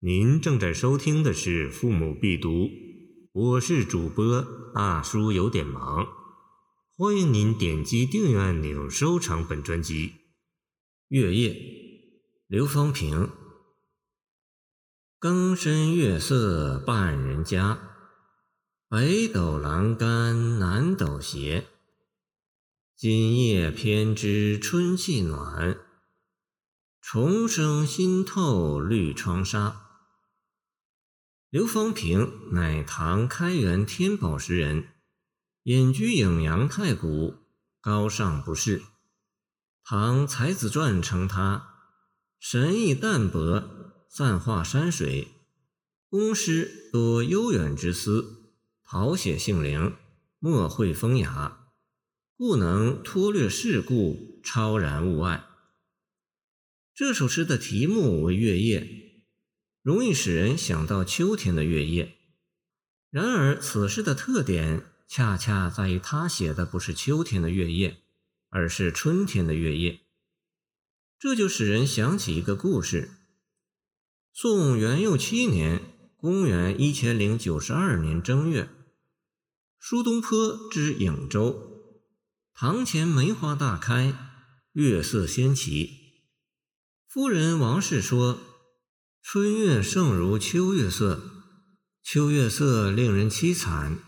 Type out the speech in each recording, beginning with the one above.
您正在收听的是《父母必读》，我是主播大叔，有点忙。欢迎您点击订阅按钮，收藏本专辑。月夜，刘方平。更深月色半人家，北斗阑干南斗斜。今夜偏知春气暖，重生新透绿窗纱。刘方平乃唐开元天宝时人，隐居颍阳太谷，高尚不世。唐才子传称他神意淡泊，散画山水，公诗多悠远之思，陶写性灵，墨绘风雅，故能脱略世故，超然物外。这首诗的题目为《月夜》。容易使人想到秋天的月夜，然而此诗的特点恰恰在于他写的不是秋天的月夜，而是春天的月夜。这就使人想起一个故事：宋元佑七年（公元一千零九十二年正月），苏东坡之颍州，堂前梅花大开，月色仙奇。夫人王氏说。春月胜如秋月色，秋月色令人凄惨，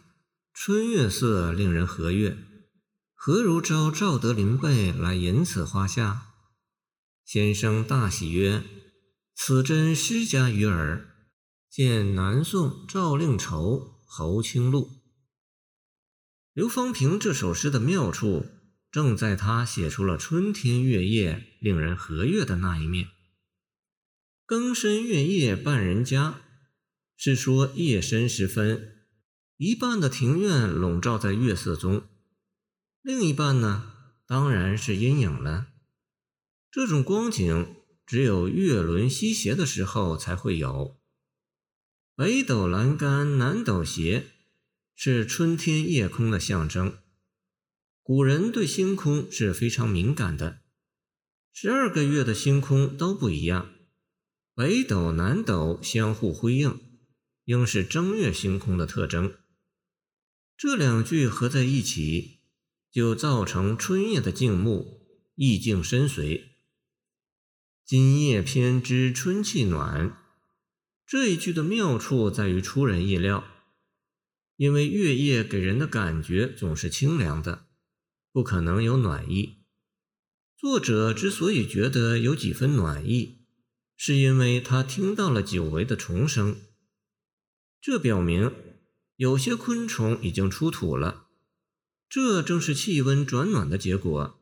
春月色令人和悦。何如招赵德林辈来吟此花下？先生大喜曰：“此真诗家于耳。”见南宋赵令畴《侯清录》。刘方平这首诗的妙处，正在他写出了春天月夜令人和悦的那一面。更深月夜半人家，是说夜深时分，一半的庭院笼罩在月色中，另一半呢，当然是阴影了。这种光景只有月轮西斜的时候才会有。北斗阑干南斗斜，是春天夜空的象征。古人对星空是非常敏感的，十二个月的星空都不一样。北斗、南斗相互辉映，应是正月星空的特征。这两句合在一起，就造成春夜的静穆，意境深邃。今夜偏知春气暖，这一句的妙处在于出人意料，因为月夜给人的感觉总是清凉的，不可能有暖意。作者之所以觉得有几分暖意，是因为他听到了久违的虫声，这表明有些昆虫已经出土了，这正是气温转暖的结果。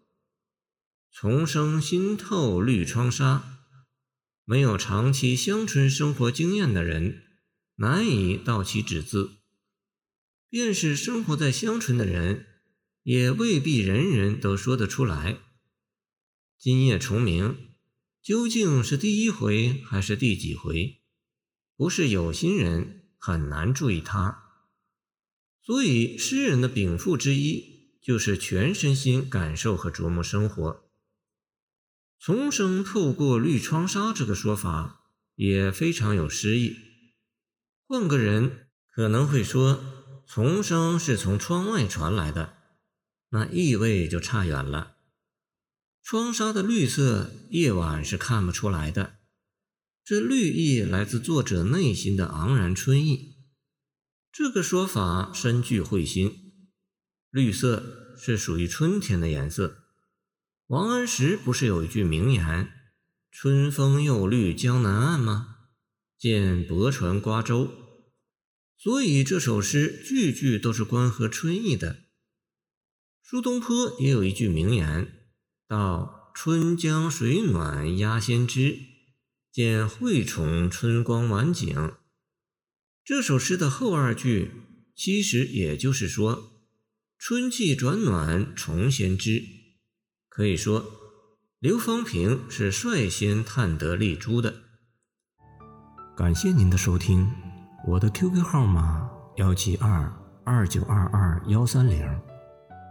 虫声新透绿窗纱，没有长期乡村生活经验的人难以道其指字，便是生活在乡村的人，也未必人人都说得出来。今夜虫鸣。究竟是第一回还是第几回？不是有心人很难注意它。所以诗人的禀赋之一就是全身心感受和琢磨生活。重生透过绿窗纱这个说法也非常有诗意。换个人可能会说，重生是从窗外传来的，那意味就差远了。窗纱的绿色，夜晚是看不出来的。这绿意来自作者内心的昂然春意。这个说法深具慧心。绿色是属于春天的颜色。王安石不是有一句名言：“春风又绿江南岸”吗？见泊船瓜洲。所以这首诗句句都是关和春意的。苏东坡也有一句名言。到春江水暖鸭先知，见惠崇春光晚景。这首诗的后二句，其实也就是说，春气转暖虫先知。可以说，刘方平是率先探得丽珠的。感谢您的收听，我的 QQ 号码幺七二二九二二幺三零。